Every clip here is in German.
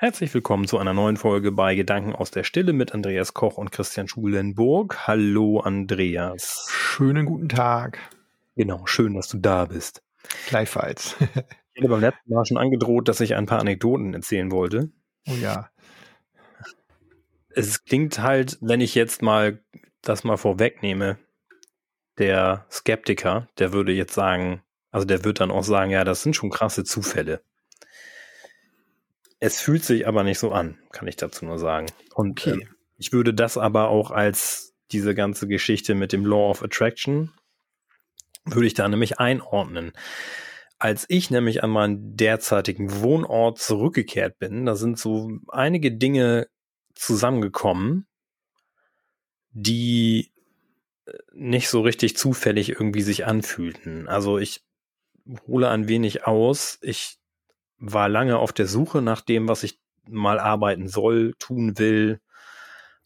Herzlich willkommen zu einer neuen Folge bei Gedanken aus der Stille mit Andreas Koch und Christian Schulenburg. Hallo Andreas. Schönen guten Tag. Genau, schön, dass du da bist. Gleichfalls. ich hatte beim letzten Mal schon angedroht, dass ich ein paar Anekdoten erzählen wollte. Oh ja. Es klingt halt, wenn ich jetzt mal das mal vorwegnehme, der Skeptiker, der würde jetzt sagen, also der wird dann auch sagen, ja, das sind schon krasse Zufälle. Es fühlt sich aber nicht so an, kann ich dazu nur sagen. Und okay. äh, ich würde das aber auch als diese ganze Geschichte mit dem Law of Attraction, würde ich da nämlich einordnen. Als ich nämlich an meinen derzeitigen Wohnort zurückgekehrt bin, da sind so einige Dinge zusammengekommen, die äh, nicht so richtig zufällig irgendwie sich anfühlten. Also ich hole ein wenig aus. Ich war lange auf der Suche nach dem, was ich mal arbeiten soll, tun will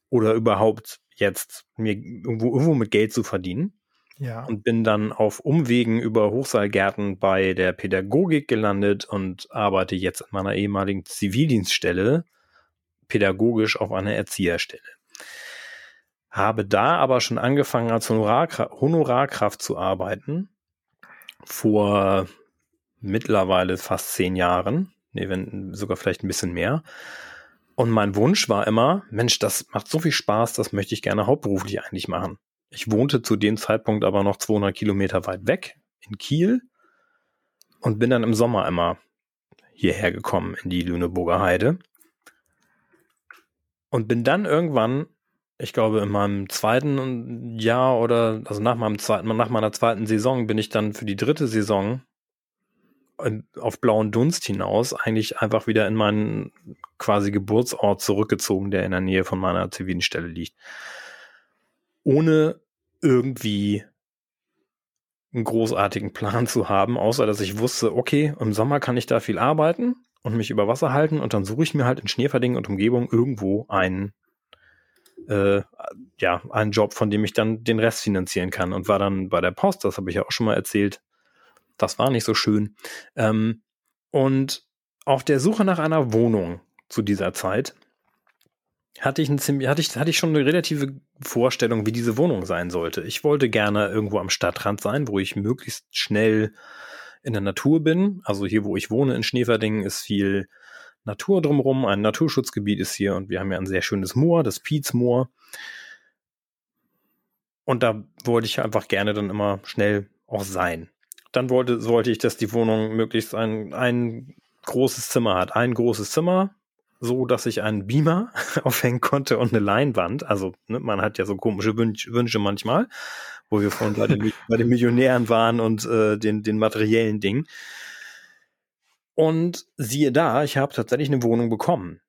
oder überhaupt jetzt mir irgendwo, irgendwo mit Geld zu verdienen. Ja. Und bin dann auf Umwegen über Hochseilgärten bei der Pädagogik gelandet und arbeite jetzt in meiner ehemaligen Zivildienststelle pädagogisch auf einer Erzieherstelle. Habe da aber schon angefangen als Honorarkraft, Honorarkraft zu arbeiten. Vor mittlerweile fast zehn Jahren, nee, wenn sogar vielleicht ein bisschen mehr. Und mein Wunsch war immer, Mensch, das macht so viel Spaß, das möchte ich gerne hauptberuflich eigentlich machen. Ich wohnte zu dem Zeitpunkt aber noch 200 Kilometer weit weg in Kiel und bin dann im Sommer immer hierher gekommen in die Lüneburger Heide und bin dann irgendwann, ich glaube in meinem zweiten Jahr oder also nach meinem zweiten, nach meiner zweiten Saison bin ich dann für die dritte Saison auf blauen Dunst hinaus eigentlich einfach wieder in meinen quasi Geburtsort zurückgezogen, der in der Nähe von meiner zivilen Stelle liegt. Ohne irgendwie einen großartigen Plan zu haben, außer dass ich wusste, okay, im Sommer kann ich da viel arbeiten und mich über Wasser halten und dann suche ich mir halt in Schneeverdingen und Umgebung irgendwo einen, äh, ja, einen Job, von dem ich dann den Rest finanzieren kann und war dann bei der Post, das habe ich ja auch schon mal erzählt, das war nicht so schön. Ähm, und auf der Suche nach einer Wohnung zu dieser Zeit hatte ich, ein ziemlich, hatte, ich, hatte ich schon eine relative Vorstellung, wie diese Wohnung sein sollte. Ich wollte gerne irgendwo am Stadtrand sein, wo ich möglichst schnell in der Natur bin. Also hier, wo ich wohne in Schneeverdingen, ist viel Natur drumherum. Ein Naturschutzgebiet ist hier und wir haben ja ein sehr schönes Moor, das Pietsmoor. Und da wollte ich einfach gerne dann immer schnell auch sein dann wollte, wollte ich, dass die Wohnung möglichst ein, ein großes Zimmer hat. Ein großes Zimmer, so dass ich einen Beamer aufhängen konnte und eine Leinwand. Also ne, man hat ja so komische Wünsch, Wünsche manchmal, wo wir vorhin bei den, bei den Millionären waren und äh, den, den materiellen Dingen. Und siehe da, ich habe tatsächlich eine Wohnung bekommen.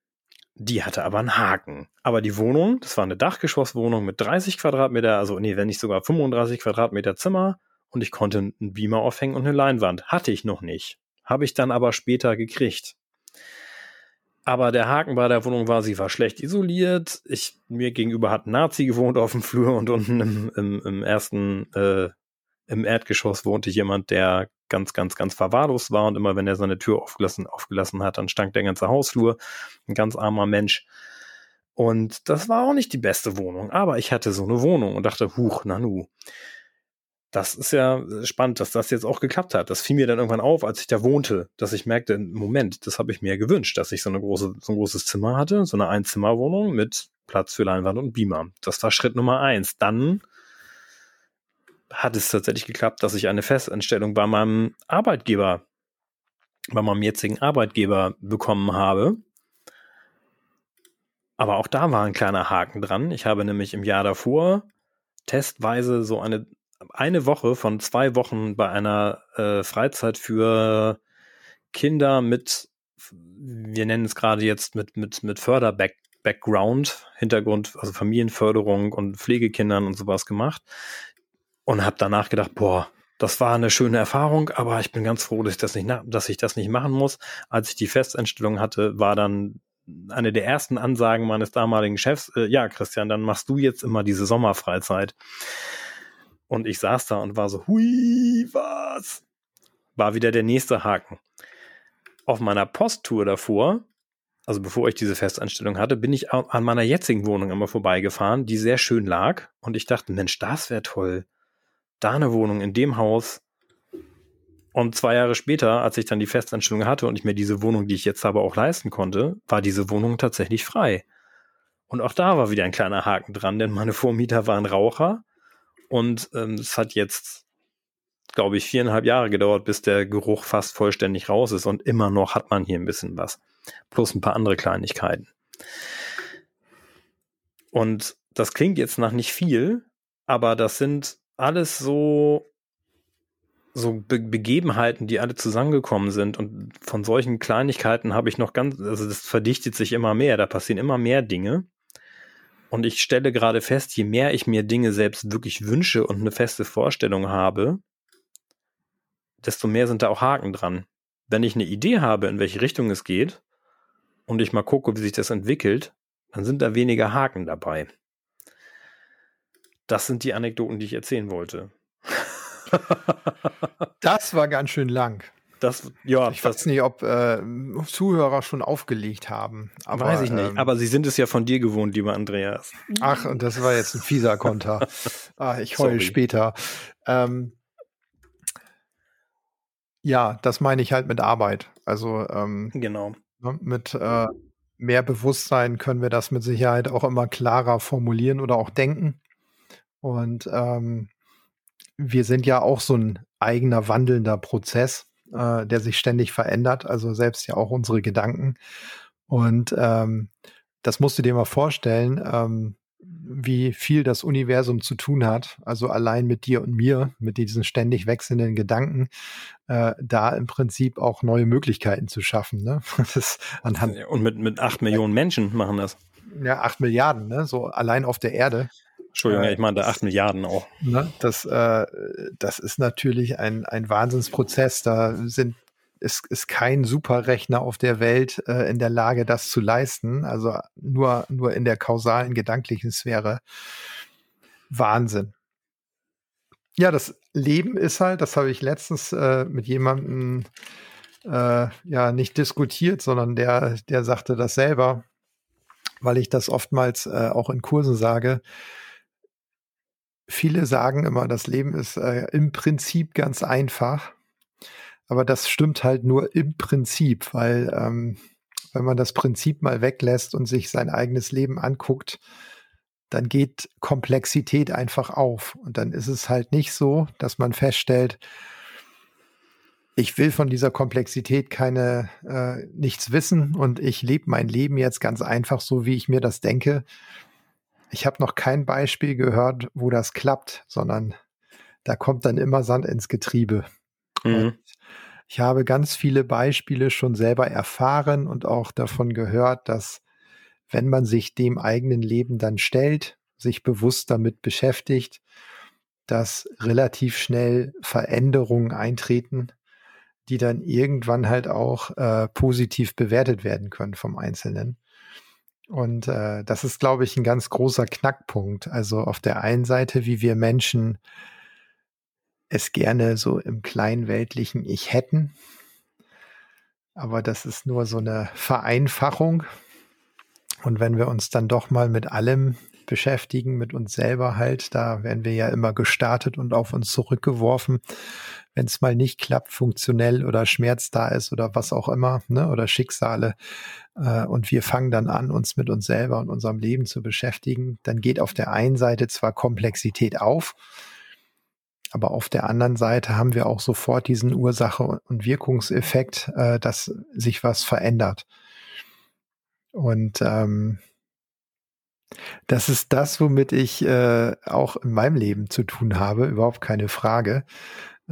Die hatte aber einen Haken. Aber die Wohnung, das war eine Dachgeschosswohnung mit 30 Quadratmeter, also nee, wenn nicht sogar 35 Quadratmeter Zimmer, und ich konnte einen Beamer aufhängen und eine Leinwand. Hatte ich noch nicht. Habe ich dann aber später gekriegt. Aber der Haken bei der Wohnung war, sie war schlecht isoliert. Ich, mir gegenüber hat ein Nazi gewohnt auf dem Flur und unten im, im, im ersten, äh, im Erdgeschoss wohnte jemand, der ganz, ganz, ganz verwahrlost war und immer wenn er seine Tür aufgelassen, aufgelassen hat, dann stank der ganze Hausflur. Ein ganz armer Mensch. Und das war auch nicht die beste Wohnung, aber ich hatte so eine Wohnung und dachte, huch, nanu das ist ja spannend, dass das jetzt auch geklappt hat. Das fiel mir dann irgendwann auf, als ich da wohnte, dass ich merkte, Moment, das habe ich mir gewünscht, dass ich so eine große, so ein großes Zimmer hatte, so eine Einzimmerwohnung mit Platz für Leinwand und Beamer. Das war Schritt Nummer eins. Dann hat es tatsächlich geklappt, dass ich eine Festanstellung bei meinem Arbeitgeber, bei meinem jetzigen Arbeitgeber bekommen habe. Aber auch da war ein kleiner Haken dran. Ich habe nämlich im Jahr davor testweise so eine eine Woche von zwei Wochen bei einer äh, Freizeit für Kinder mit, wir nennen es gerade jetzt mit, mit, mit Förder-Background, Hintergrund, also Familienförderung und Pflegekindern und sowas gemacht. Und habe danach gedacht, boah, das war eine schöne Erfahrung, aber ich bin ganz froh, dass ich das nicht, dass ich das nicht machen muss. Als ich die Festeinstellung hatte, war dann eine der ersten Ansagen meines damaligen Chefs, äh, ja, Christian, dann machst du jetzt immer diese Sommerfreizeit. Und ich saß da und war so, hui, was? War wieder der nächste Haken. Auf meiner Posttour davor also bevor ich diese Festanstellung hatte, bin ich an meiner jetzigen Wohnung immer vorbeigefahren, die sehr schön lag. Und ich dachte, Mensch, das wäre toll. Da eine Wohnung in dem Haus. Und zwei Jahre später, als ich dann die Festanstellung hatte und ich mir diese Wohnung, die ich jetzt habe, auch leisten konnte, war diese Wohnung tatsächlich frei. Und auch da war wieder ein kleiner Haken dran, denn meine Vormieter waren Raucher. Und ähm, es hat jetzt, glaube ich, viereinhalb Jahre gedauert, bis der Geruch fast vollständig raus ist. Und immer noch hat man hier ein bisschen was plus ein paar andere Kleinigkeiten. Und das klingt jetzt nach nicht viel, aber das sind alles so so Be Begebenheiten, die alle zusammengekommen sind und von solchen Kleinigkeiten habe ich noch ganz, also das verdichtet sich immer mehr, da passieren immer mehr Dinge. Und ich stelle gerade fest, je mehr ich mir Dinge selbst wirklich wünsche und eine feste Vorstellung habe, desto mehr sind da auch Haken dran. Wenn ich eine Idee habe, in welche Richtung es geht, und ich mal gucke, wie sich das entwickelt, dann sind da weniger Haken dabei. Das sind die Anekdoten, die ich erzählen wollte. das war ganz schön lang. Das, ja, ich weiß nicht, ob äh, Zuhörer schon aufgelegt haben. Aber, weiß ich nicht. Ähm, aber sie sind es ja von dir gewohnt, lieber Andreas. Ach, und das war jetzt ein fieser Konter. ah, ich heule später. Ähm, ja, das meine ich halt mit Arbeit. Also ähm, genau. Ne? Mit äh, mehr Bewusstsein können wir das mit Sicherheit auch immer klarer formulieren oder auch denken. Und ähm, wir sind ja auch so ein eigener wandelnder Prozess, äh, der sich ständig verändert, also selbst ja auch unsere Gedanken. Und ähm, das musst du dir mal vorstellen. Ähm, wie viel das Universum zu tun hat, also allein mit dir und mir, mit diesen ständig wechselnden Gedanken, äh, da im Prinzip auch neue Möglichkeiten zu schaffen. Ne? Das anhand und mit, mit acht Millionen Menschen machen das. Ja, acht Milliarden, ne? so allein auf der Erde. Entschuldigung, ich meine acht Milliarden auch. Ne? Das, äh, das ist natürlich ein, ein Wahnsinnsprozess. Da sind ist, ist kein Superrechner auf der Welt äh, in der Lage, das zu leisten. Also nur, nur in der kausalen, gedanklichen Sphäre. Wahnsinn. Ja, das Leben ist halt, das habe ich letztens äh, mit jemandem äh, ja nicht diskutiert, sondern der, der sagte das selber, weil ich das oftmals äh, auch in Kursen sage. Viele sagen immer, das Leben ist äh, im Prinzip ganz einfach. Aber das stimmt halt nur im Prinzip, weil ähm, wenn man das Prinzip mal weglässt und sich sein eigenes Leben anguckt, dann geht Komplexität einfach auf. Und dann ist es halt nicht so, dass man feststellt, ich will von dieser Komplexität keine äh, nichts wissen und ich lebe mein Leben jetzt ganz einfach so, wie ich mir das denke. Ich habe noch kein Beispiel gehört, wo das klappt, sondern da kommt dann immer Sand ins Getriebe. Mhm. Ich habe ganz viele Beispiele schon selber erfahren und auch davon gehört, dass wenn man sich dem eigenen Leben dann stellt, sich bewusst damit beschäftigt, dass relativ schnell Veränderungen eintreten, die dann irgendwann halt auch äh, positiv bewertet werden können vom Einzelnen. Und äh, das ist, glaube ich, ein ganz großer Knackpunkt. Also auf der einen Seite, wie wir Menschen es gerne so im kleinweltlichen Ich hätten. Aber das ist nur so eine Vereinfachung. Und wenn wir uns dann doch mal mit allem beschäftigen, mit uns selber halt, da werden wir ja immer gestartet und auf uns zurückgeworfen, wenn es mal nicht klappt, funktionell oder Schmerz da ist oder was auch immer, ne, oder Schicksale. Äh, und wir fangen dann an, uns mit uns selber und unserem Leben zu beschäftigen, dann geht auf der einen Seite zwar Komplexität auf, aber auf der anderen Seite haben wir auch sofort diesen Ursache- und Wirkungseffekt, äh, dass sich was verändert. Und ähm, das ist das, womit ich äh, auch in meinem Leben zu tun habe, überhaupt keine Frage.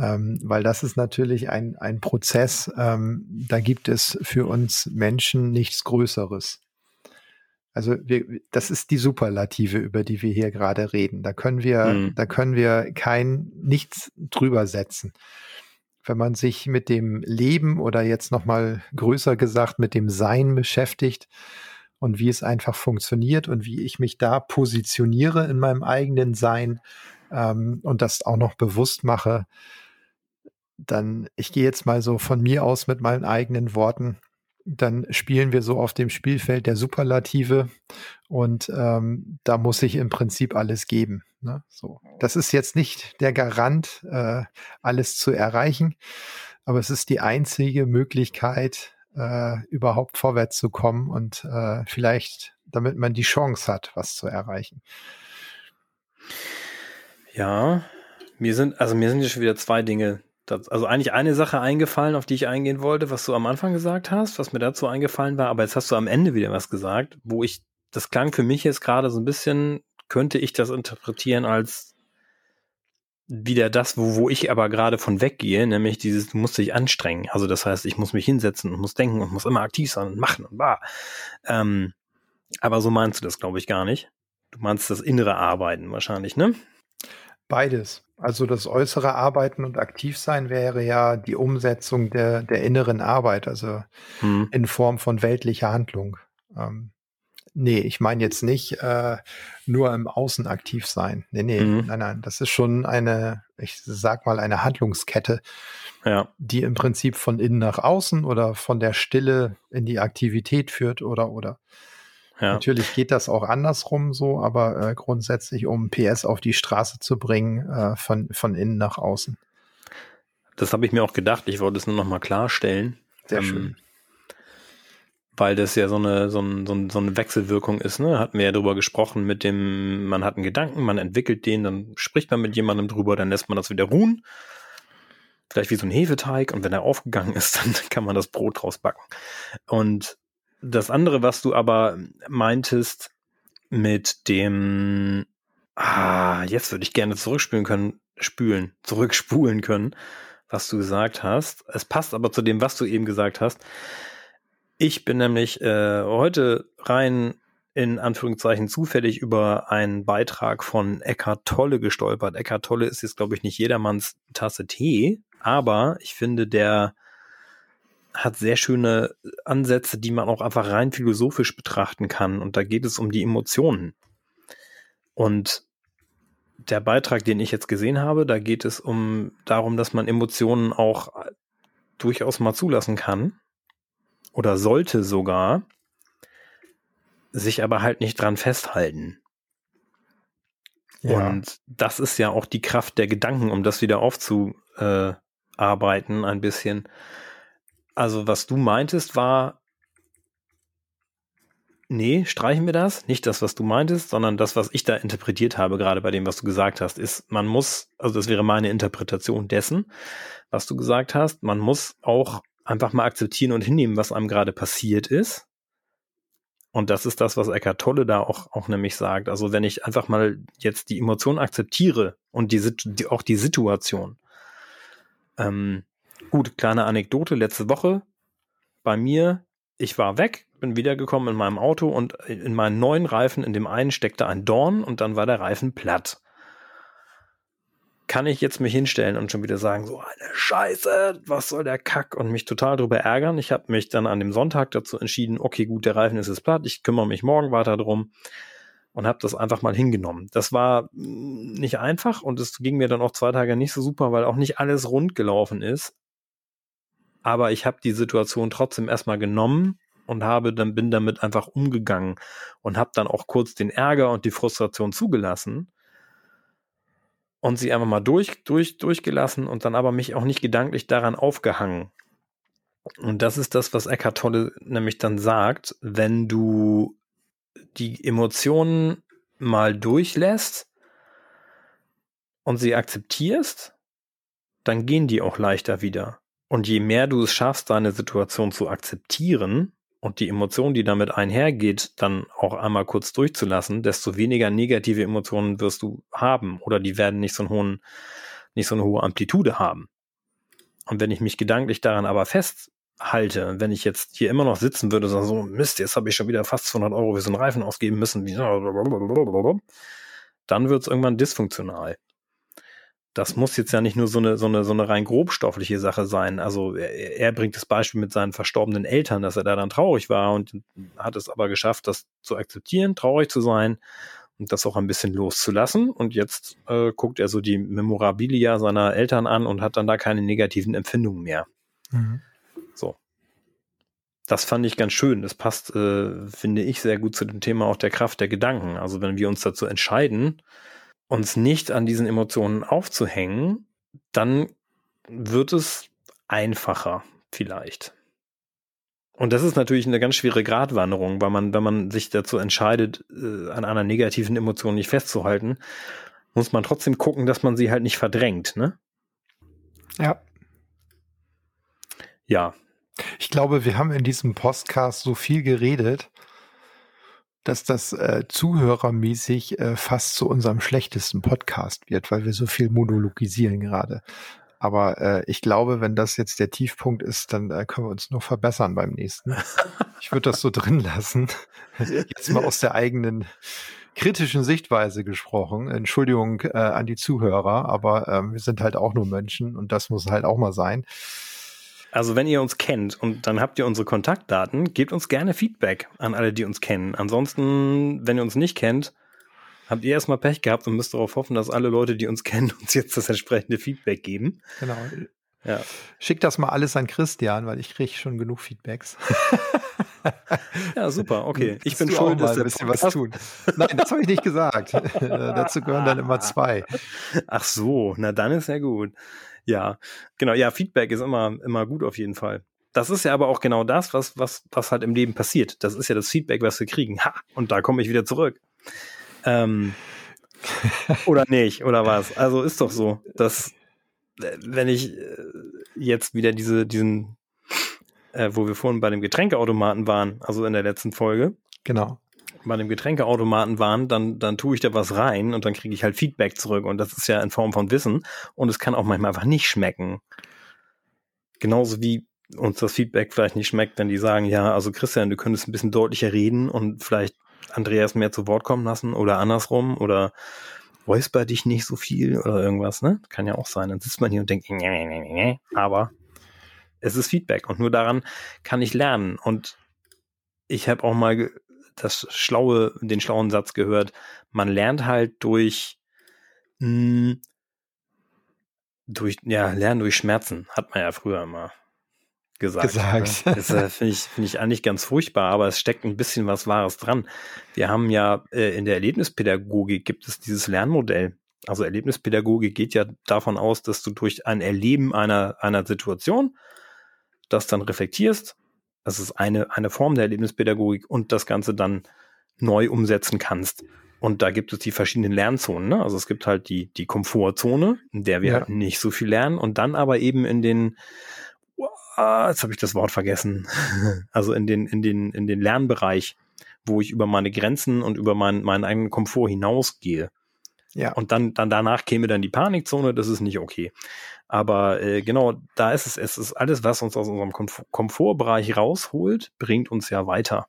Ähm, weil das ist natürlich ein, ein Prozess, ähm, da gibt es für uns Menschen nichts Größeres. Also wir, das ist die Superlative, über die wir hier gerade reden. Da können wir, mhm. da können wir kein nichts drüber setzen. Wenn man sich mit dem Leben oder jetzt noch mal größer gesagt mit dem Sein beschäftigt und wie es einfach funktioniert und wie ich mich da positioniere in meinem eigenen Sein ähm, und das auch noch bewusst mache, dann ich gehe jetzt mal so von mir aus mit meinen eigenen Worten dann spielen wir so auf dem Spielfeld der Superlative und ähm, da muss sich im Prinzip alles geben. Ne? So, das ist jetzt nicht der Garant, äh, alles zu erreichen, aber es ist die einzige Möglichkeit, äh, überhaupt vorwärts zu kommen und äh, vielleicht, damit man die Chance hat, was zu erreichen. Ja, mir sind, also mir sind ja schon wieder zwei Dinge das, also eigentlich eine Sache eingefallen, auf die ich eingehen wollte, was du am Anfang gesagt hast, was mir dazu eingefallen war, aber jetzt hast du am Ende wieder was gesagt, wo ich, das klang für mich jetzt gerade so ein bisschen, könnte ich das interpretieren als wieder das, wo, wo ich aber gerade von weggehe, nämlich dieses, du musst dich anstrengen. Also das heißt, ich muss mich hinsetzen und muss denken und muss immer aktiv sein und machen und war. Ähm, aber so meinst du das, glaube ich, gar nicht. Du meinst das innere Arbeiten wahrscheinlich, ne? Beides. Also das äußere Arbeiten und Aktivsein wäre ja die Umsetzung der, der inneren Arbeit, also hm. in Form von weltlicher Handlung. Ähm, nee, ich meine jetzt nicht äh, nur im Außen aktiv sein. Nee, nee, mhm. nein, nein. Das ist schon eine, ich sag mal, eine Handlungskette, ja. die im Prinzip von innen nach außen oder von der Stille in die Aktivität führt oder oder. Ja. Natürlich geht das auch andersrum so, aber äh, grundsätzlich, um PS auf die Straße zu bringen, äh, von, von innen nach außen. Das habe ich mir auch gedacht. Ich wollte es nur noch mal klarstellen. Sehr ähm, schön. Weil das ja so eine, so, ein, so, ein, so eine Wechselwirkung ist. Ne? Hatten wir ja drüber gesprochen mit dem, man hat einen Gedanken, man entwickelt den, dann spricht man mit jemandem drüber, dann lässt man das wieder ruhen. Vielleicht wie so ein Hefeteig und wenn er aufgegangen ist, dann kann man das Brot draus backen. Und das andere, was du aber meintest mit dem, ah, jetzt würde ich gerne zurückspülen können, spülen, zurückspulen können, was du gesagt hast. Es passt aber zu dem, was du eben gesagt hast. Ich bin nämlich äh, heute rein in Anführungszeichen zufällig über einen Beitrag von Eckhart Tolle gestolpert. Eckhart Tolle ist jetzt, glaube ich, nicht jedermanns Tasse Tee, aber ich finde, der hat sehr schöne Ansätze, die man auch einfach rein philosophisch betrachten kann. Und da geht es um die Emotionen. Und der Beitrag, den ich jetzt gesehen habe, da geht es um darum, dass man Emotionen auch durchaus mal zulassen kann oder sollte sogar, sich aber halt nicht dran festhalten. Ja. Und das ist ja auch die Kraft der Gedanken, um das wieder aufzuarbeiten, ein bisschen. Also, was du meintest, war, nee, streichen wir das. Nicht das, was du meintest, sondern das, was ich da interpretiert habe, gerade bei dem, was du gesagt hast, ist, man muss, also das wäre meine Interpretation dessen, was du gesagt hast, man muss auch einfach mal akzeptieren und hinnehmen, was einem gerade passiert ist. Und das ist das, was Eckhart Tolle da auch, auch nämlich sagt. Also wenn ich einfach mal jetzt die Emotion akzeptiere und die, die auch die Situation, ähm, Gut, kleine Anekdote, letzte Woche bei mir, ich war weg, bin wiedergekommen in meinem Auto und in meinen neuen Reifen, in dem einen steckte ein Dorn und dann war der Reifen platt. Kann ich jetzt mich hinstellen und schon wieder sagen, so eine Scheiße, was soll der Kack und mich total drüber ärgern. Ich habe mich dann an dem Sonntag dazu entschieden, okay, gut, der Reifen ist jetzt platt, ich kümmere mich morgen weiter drum und habe das einfach mal hingenommen. Das war nicht einfach und es ging mir dann auch zwei Tage nicht so super, weil auch nicht alles rund gelaufen ist aber ich habe die Situation trotzdem erstmal genommen und habe dann bin damit einfach umgegangen und habe dann auch kurz den Ärger und die Frustration zugelassen und sie einfach mal durch durch durchgelassen und dann aber mich auch nicht gedanklich daran aufgehangen. Und das ist das, was Eckhart Tolle nämlich dann sagt, wenn du die Emotionen mal durchlässt und sie akzeptierst, dann gehen die auch leichter wieder. Und je mehr du es schaffst, deine Situation zu akzeptieren und die Emotion, die damit einhergeht, dann auch einmal kurz durchzulassen, desto weniger negative Emotionen wirst du haben oder die werden nicht so einen hohen, nicht so eine hohe Amplitude haben. Und wenn ich mich gedanklich daran aber festhalte, wenn ich jetzt hier immer noch sitzen würde, so, Mist, jetzt habe ich schon wieder fast 200 Euro für so einen Reifen ausgeben müssen, dann wird es irgendwann dysfunktional das muss jetzt ja nicht nur so eine, so eine, so eine rein grobstoffliche Sache sein. Also er, er, bringt das Beispiel mit seinen verstorbenen Eltern, dass er da dann traurig war und hat es aber geschafft, das zu akzeptieren, traurig zu sein und das auch ein bisschen loszulassen. Und jetzt äh, guckt er so die Memorabilia seiner Eltern an und hat dann da keine negativen Empfindungen mehr. Mhm. So. das fand ich ganz schön. Das passt, äh, finde ich, sehr gut zu dem Thema auch der Kraft der Gedanken. Also wenn wir uns dazu entscheiden, uns nicht an diesen Emotionen aufzuhängen, dann wird es einfacher vielleicht. Und das ist natürlich eine ganz schwere Gratwanderung, weil man, wenn man sich dazu entscheidet, äh, an einer negativen Emotion nicht festzuhalten, muss man trotzdem gucken, dass man sie halt nicht verdrängt, ne? Ja. Ja. Ich glaube, wir haben in diesem Podcast so viel geredet, dass das äh, zuhörermäßig äh, fast zu unserem schlechtesten Podcast wird, weil wir so viel monologisieren gerade. Aber äh, ich glaube, wenn das jetzt der Tiefpunkt ist, dann äh, können wir uns nur verbessern beim nächsten. Ich würde das so drin lassen. Jetzt mal aus der eigenen kritischen Sichtweise gesprochen. Entschuldigung äh, an die Zuhörer, aber ähm, wir sind halt auch nur Menschen und das muss halt auch mal sein. Also wenn ihr uns kennt und dann habt ihr unsere Kontaktdaten, gebt uns gerne Feedback an alle, die uns kennen. Ansonsten, wenn ihr uns nicht kennt, habt ihr erstmal Pech gehabt und müsst darauf hoffen, dass alle Leute, die uns kennen, uns jetzt das entsprechende Feedback geben. Genau. Ja. Schick das mal alles an Christian, weil ich kriege schon genug Feedbacks. ja, super, okay. Ich bin schuld, dass ein bisschen was tun. Nein, das habe ich nicht gesagt. Dazu gehören dann immer zwei. Ach so, na dann ist ja gut. Ja, genau. Ja, Feedback ist immer, immer gut auf jeden Fall. Das ist ja aber auch genau das, was, was, was halt im Leben passiert. Das ist ja das Feedback, was wir kriegen. Ha, und da komme ich wieder zurück. Ähm, oder nicht, oder was? Also ist doch so, dass wenn ich äh, jetzt wieder diese, diesen, äh, wo wir vorhin bei dem Getränkeautomaten waren, also in der letzten Folge. Genau. Bei dem Getränkeautomaten waren, dann, dann tue ich da was rein und dann kriege ich halt Feedback zurück. Und das ist ja in Form von Wissen. Und es kann auch manchmal einfach nicht schmecken. Genauso wie uns das Feedback vielleicht nicht schmeckt, wenn die sagen, ja, also Christian, du könntest ein bisschen deutlicher reden und vielleicht Andreas mehr zu Wort kommen lassen oder andersrum oder räusper dich nicht so viel oder irgendwas, ne? Kann ja auch sein. Dann sitzt man hier und denkt, aber es ist Feedback und nur daran kann ich lernen. Und ich habe auch mal das schlaue, den schlauen Satz gehört, man lernt halt durch, mh, hm, durch, ja, lernen durch Schmerzen, hat man ja früher immer gesagt. gesagt. Ne? Das äh, finde ich, find ich eigentlich ganz furchtbar, aber es steckt ein bisschen was Wahres dran. Wir haben ja äh, in der Erlebnispädagogik gibt es dieses Lernmodell. Also Erlebnispädagogik geht ja davon aus, dass du durch ein Erleben einer, einer Situation das dann reflektierst. Das ist eine, eine Form der Erlebnispädagogik und das Ganze dann neu umsetzen kannst. Und da gibt es die verschiedenen Lernzonen. Ne? Also es gibt halt die, die Komfortzone, in der wir ja. nicht so viel lernen und dann aber eben in den ah, jetzt habe ich das Wort vergessen. also in den, in den, in den Lernbereich, wo ich über meine Grenzen und über meinen, meinen eigenen Komfort hinausgehe. Ja. Und dann, dann danach käme dann die Panikzone, das ist nicht okay. Aber äh, genau, da ist es, es ist alles, was uns aus unserem Komfort Komfortbereich rausholt, bringt uns ja weiter.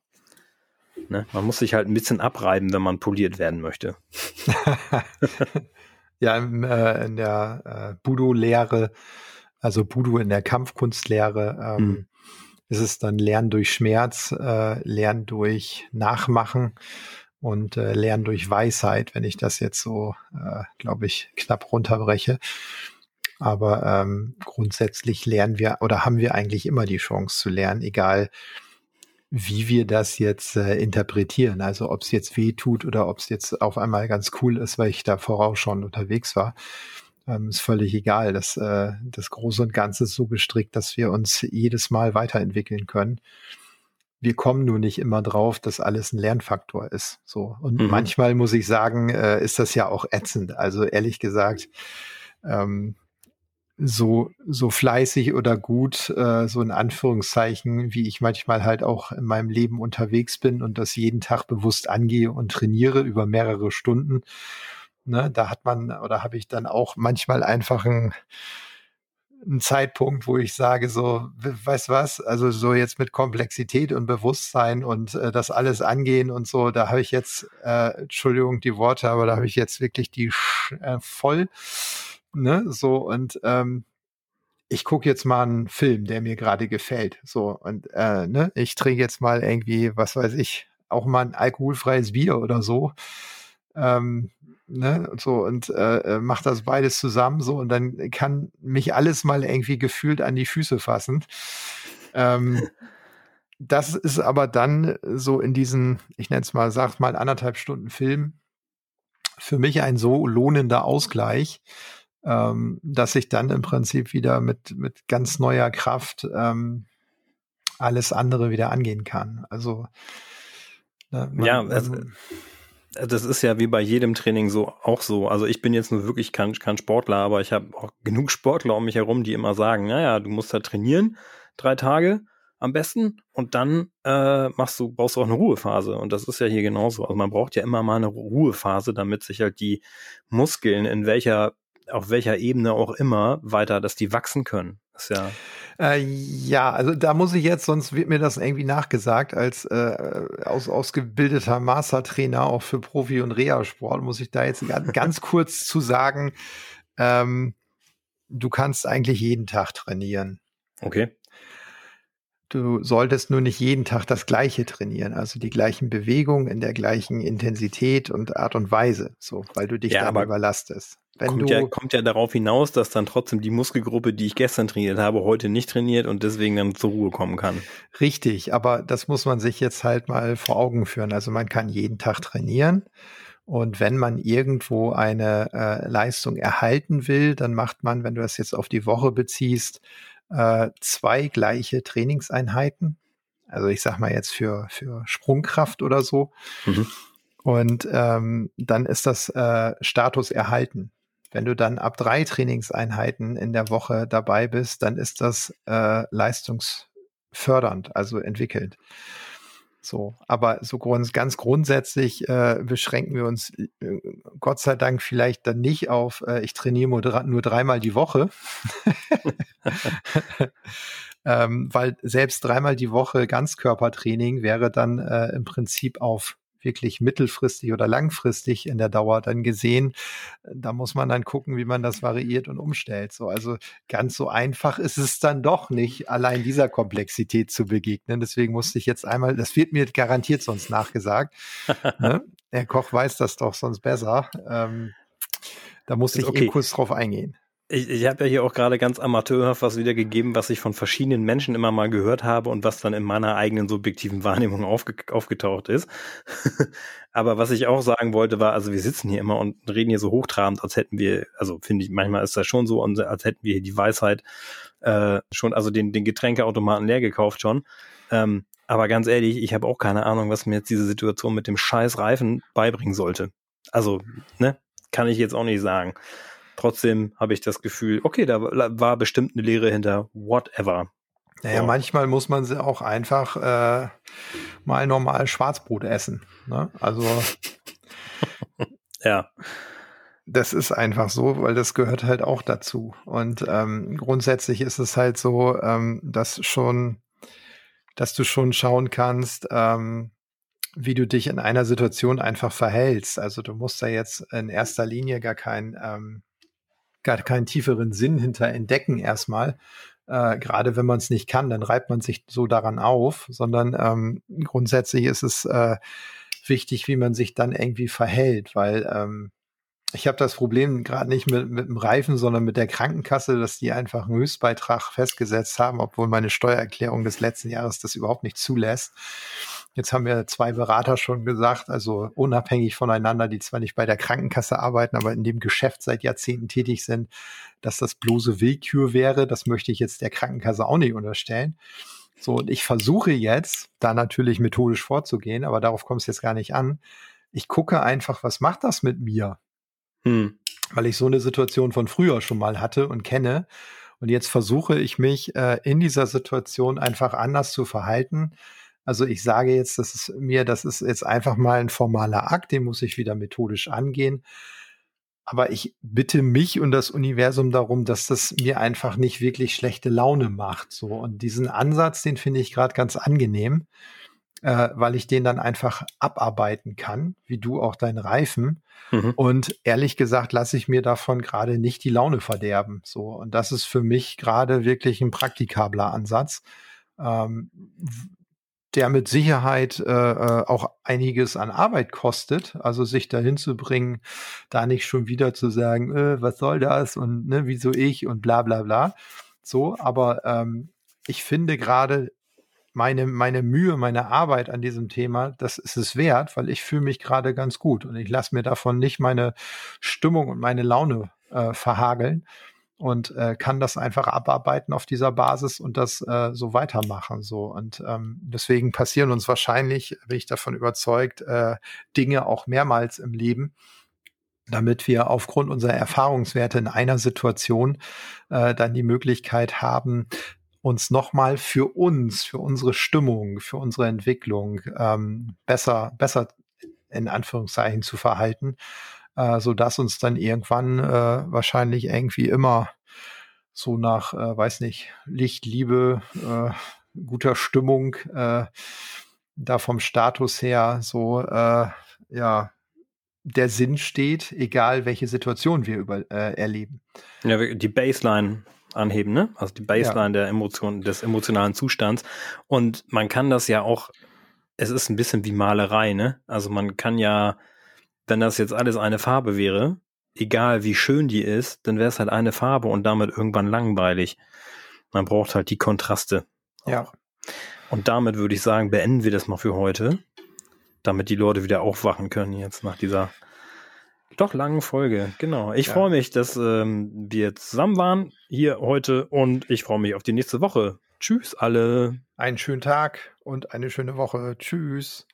Ne? Man muss sich halt ein bisschen abreiben, wenn man poliert werden möchte. ja, in, äh, in der äh, Budo-Lehre also Budo in der Kampfkunstlehre ähm, mhm. ist es dann Lernen durch Schmerz, äh, Lernen durch Nachmachen und äh, Lernen durch Weisheit, wenn ich das jetzt so, äh, glaube ich, knapp runterbreche. Aber ähm, grundsätzlich lernen wir oder haben wir eigentlich immer die Chance zu lernen, egal wie wir das jetzt äh, interpretieren. Also ob es jetzt weh tut oder ob es jetzt auf einmal ganz cool ist, weil ich da voraus schon unterwegs war ähm, ist völlig egal. Das, äh, das Große und Ganze ist so gestrickt, dass wir uns jedes Mal weiterentwickeln können. Wir kommen nur nicht immer drauf, dass alles ein Lernfaktor ist. So. Und mhm. manchmal muss ich sagen, äh, ist das ja auch ätzend. Also ehrlich gesagt, ähm, so, so fleißig oder gut, äh, so in Anführungszeichen, wie ich manchmal halt auch in meinem Leben unterwegs bin und das jeden Tag bewusst angehe und trainiere über mehrere Stunden Ne, da hat man oder habe ich dann auch manchmal einfach einen, einen Zeitpunkt, wo ich sage so, weißt was, also so jetzt mit Komplexität und Bewusstsein und äh, das alles angehen und so, da habe ich jetzt, äh, Entschuldigung die Worte, aber da habe ich jetzt wirklich die Sch äh, voll, ne, so und ähm, ich gucke jetzt mal einen Film, der mir gerade gefällt, so und äh, ne, ich trinke jetzt mal irgendwie, was weiß ich, auch mal ein alkoholfreies Bier oder so. Ähm, ne, und so und äh, äh, macht das beides zusammen so und dann kann mich alles mal irgendwie gefühlt an die Füße fassen. Ähm, das ist aber dann so in diesen, ich nenne es mal, sag mal anderthalb Stunden Film, für mich ein so lohnender Ausgleich, ähm, dass ich dann im Prinzip wieder mit, mit ganz neuer Kraft ähm, alles andere wieder angehen kann. Also ne, man, ja, also, das ist ja wie bei jedem Training so auch so. Also ich bin jetzt nur wirklich kein, kein Sportler, aber ich habe auch genug Sportler um mich herum, die immer sagen, naja, du musst da trainieren, drei Tage am besten und dann äh, machst du, brauchst du auch eine Ruhephase. Und das ist ja hier genauso. Also man braucht ja immer mal eine Ruhephase, damit sich halt die Muskeln in welcher, auf welcher Ebene auch immer weiter, dass die wachsen können. Das ja. Äh, ja, also da muss ich jetzt, sonst wird mir das irgendwie nachgesagt, als äh, aus, ausgebildeter Mastertrainer auch für Profi- und Reha-Sport, muss ich da jetzt ganz, ganz kurz zu sagen, ähm, du kannst eigentlich jeden Tag trainieren. Okay. Du solltest nur nicht jeden Tag das Gleiche trainieren, also die gleichen Bewegungen in der gleichen Intensität und Art und Weise, so, weil du dich ja, dann überlastest. Wenn kommt, du, ja, kommt ja darauf hinaus, dass dann trotzdem die Muskelgruppe, die ich gestern trainiert habe, heute nicht trainiert und deswegen dann zur Ruhe kommen kann. Richtig, aber das muss man sich jetzt halt mal vor Augen führen. Also man kann jeden Tag trainieren. Und wenn man irgendwo eine äh, Leistung erhalten will, dann macht man, wenn du das jetzt auf die Woche beziehst, äh, zwei gleiche Trainingseinheiten. Also ich sag mal jetzt für, für Sprungkraft oder so. Mhm. Und ähm, dann ist das äh, Status erhalten. Wenn du dann ab drei Trainingseinheiten in der Woche dabei bist, dann ist das äh, leistungsfördernd, also entwickelt. So, aber so grund, ganz grundsätzlich äh, beschränken wir uns äh, Gott sei Dank vielleicht dann nicht auf, äh, ich trainiere nur, nur dreimal die Woche. ähm, weil selbst dreimal die Woche Ganzkörpertraining wäre dann äh, im Prinzip auf wirklich mittelfristig oder langfristig in der Dauer dann gesehen. Da muss man dann gucken, wie man das variiert und umstellt. So, also ganz so einfach ist es dann doch nicht, allein dieser Komplexität zu begegnen. Deswegen musste ich jetzt einmal, das wird mir garantiert sonst nachgesagt. ne? Der Koch weiß das doch sonst besser. Ähm, da musste ich okay. eben kurz drauf eingehen. Ich, ich habe ja hier auch gerade ganz amateurhaft was wiedergegeben, was ich von verschiedenen Menschen immer mal gehört habe und was dann in meiner eigenen subjektiven Wahrnehmung aufge aufgetaucht ist. Aber was ich auch sagen wollte, war, also wir sitzen hier immer und reden hier so hochtrabend, als hätten wir, also finde ich, manchmal ist das schon so, als hätten wir hier die Weisheit äh, schon, also den, den Getränkeautomaten leer gekauft schon. Ähm, aber ganz ehrlich, ich habe auch keine Ahnung, was mir jetzt diese Situation mit dem scheiß Reifen beibringen sollte. Also, ne, kann ich jetzt auch nicht sagen. Trotzdem habe ich das Gefühl, okay, da war bestimmt eine Lehre hinter whatever. Naja, so. manchmal muss man sie auch einfach äh, mal normal Schwarzbrot essen. Ne? Also ja. Das ist einfach so, weil das gehört halt auch dazu. Und ähm, grundsätzlich ist es halt so, ähm, dass schon, dass du schon schauen kannst, ähm, wie du dich in einer Situation einfach verhältst. Also du musst da jetzt in erster Linie gar kein ähm, gar keinen tieferen Sinn hinter entdecken erstmal. Äh, Gerade wenn man es nicht kann, dann reibt man sich so daran auf, sondern ähm, grundsätzlich ist es äh, wichtig, wie man sich dann irgendwie verhält, weil ähm, ich habe das Problem gerade nicht mit, mit dem Reifen, sondern mit der Krankenkasse, dass die einfach einen Höchstbeitrag festgesetzt haben, obwohl meine Steuererklärung des letzten Jahres das überhaupt nicht zulässt. Jetzt haben wir zwei Berater schon gesagt, also unabhängig voneinander, die zwar nicht bei der Krankenkasse arbeiten, aber in dem Geschäft seit Jahrzehnten tätig sind, dass das bloße Willkür wäre. Das möchte ich jetzt der Krankenkasse auch nicht unterstellen. So, und ich versuche jetzt, da natürlich methodisch vorzugehen, aber darauf kommt es jetzt gar nicht an. Ich gucke einfach, was macht das mit mir? Hm. Weil ich so eine Situation von früher schon mal hatte und kenne. Und jetzt versuche ich mich äh, in dieser Situation einfach anders zu verhalten, also ich sage jetzt, das ist mir, das ist jetzt einfach mal ein formaler Akt, den muss ich wieder methodisch angehen. Aber ich bitte mich und das Universum darum, dass das mir einfach nicht wirklich schlechte Laune macht. So und diesen Ansatz, den finde ich gerade ganz angenehm, äh, weil ich den dann einfach abarbeiten kann, wie du auch deinen Reifen. Mhm. Und ehrlich gesagt lasse ich mir davon gerade nicht die Laune verderben. So und das ist für mich gerade wirklich ein praktikabler Ansatz. Ähm, der mit Sicherheit äh, äh, auch einiges an Arbeit kostet. Also sich dahin zu bringen, da nicht schon wieder zu sagen, äh, was soll das und ne, wieso ich und bla bla bla. So, aber ähm, ich finde gerade meine, meine Mühe, meine Arbeit an diesem Thema, das ist es wert, weil ich fühle mich gerade ganz gut und ich lasse mir davon nicht meine Stimmung und meine Laune äh, verhageln und äh, kann das einfach abarbeiten auf dieser Basis und das äh, so weitermachen. So und ähm, deswegen passieren uns wahrscheinlich, bin ich davon überzeugt, äh, Dinge auch mehrmals im Leben, damit wir aufgrund unserer Erfahrungswerte in einer Situation äh, dann die Möglichkeit haben, uns nochmal für uns, für unsere Stimmung, für unsere Entwicklung ähm, besser, besser in Anführungszeichen zu verhalten, äh, so dass uns dann irgendwann äh, wahrscheinlich irgendwie immer so nach, äh, weiß nicht, Licht, Liebe, äh, guter Stimmung, äh, da vom Status her so, äh, ja, der Sinn steht, egal welche Situation wir über, äh, erleben. Ja, die Baseline anheben, ne? Also die Baseline ja. der Emotion, des emotionalen Zustands. Und man kann das ja auch, es ist ein bisschen wie Malerei, ne? Also man kann ja, wenn das jetzt alles eine Farbe wäre, egal wie schön die ist, dann wäre es halt eine Farbe und damit irgendwann langweilig. Man braucht halt die Kontraste. Ja. Und damit würde ich sagen, beenden wir das mal für heute, damit die Leute wieder aufwachen können jetzt nach dieser doch langen Folge. Genau. Ich ja. freue mich, dass ähm, wir zusammen waren hier heute und ich freue mich auf die nächste Woche. Tschüss alle. Einen schönen Tag und eine schöne Woche. Tschüss.